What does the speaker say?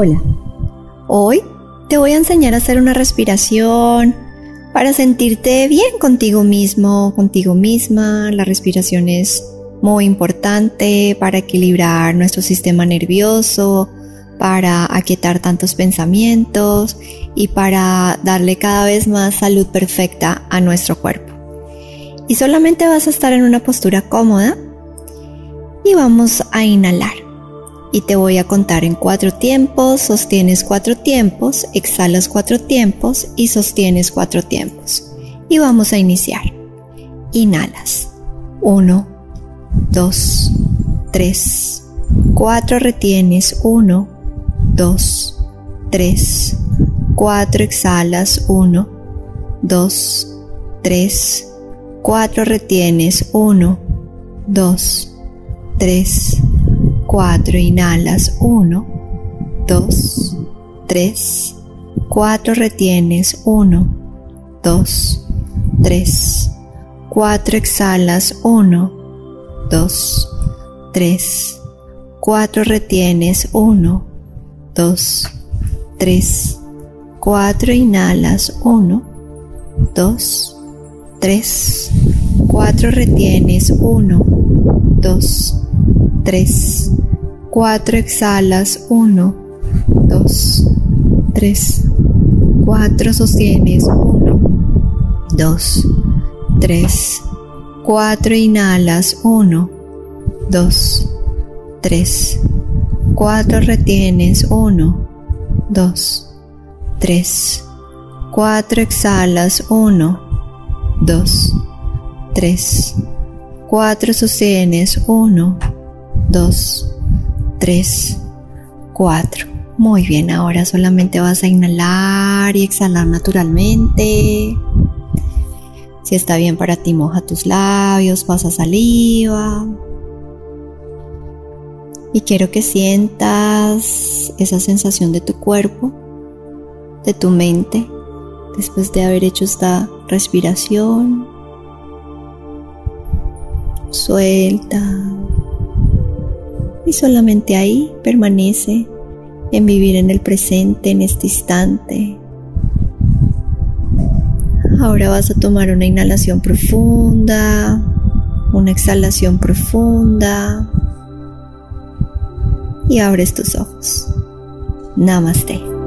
Hola, hoy te voy a enseñar a hacer una respiración para sentirte bien contigo mismo, contigo misma. La respiración es muy importante para equilibrar nuestro sistema nervioso, para aquietar tantos pensamientos y para darle cada vez más salud perfecta a nuestro cuerpo. Y solamente vas a estar en una postura cómoda y vamos a inhalar y te voy a contar en cuatro tiempos, sostienes cuatro tiempos, exhalas cuatro tiempos y sostienes cuatro tiempos. Y vamos a iniciar. Inhalas. Uno, dos, tres, cuatro retienes. Uno, dos, tres, cuatro exhalas. Uno, dos, tres, cuatro retienes. Uno, dos, tres, 4 inhalas 1, 2, 3, 4 retienes 1, 2, 3, 4 exhalas 1, 2, 3, 4 retienes 1, 2, 3, 4 inhalas 1, 2, 3, 4 retienes 1, 2, 3, 4 exhalas, 1, 2, 3, 4 sostienes, 1, 2, 3, 4 inhalas, 1, 2, 3, 4 retienes, 1, 2, 3, 4 exhalas, 1, 2, 3, 4 sostienes, 1, 2, 3, 4. Muy bien, ahora solamente vas a inhalar y exhalar naturalmente. Si está bien para ti, moja tus labios, pasa saliva. Y quiero que sientas esa sensación de tu cuerpo, de tu mente, después de haber hecho esta respiración. Suelta y solamente ahí permanece en vivir en el presente, en este instante. Ahora vas a tomar una inhalación profunda, una exhalación profunda y abres tus ojos. Namaste.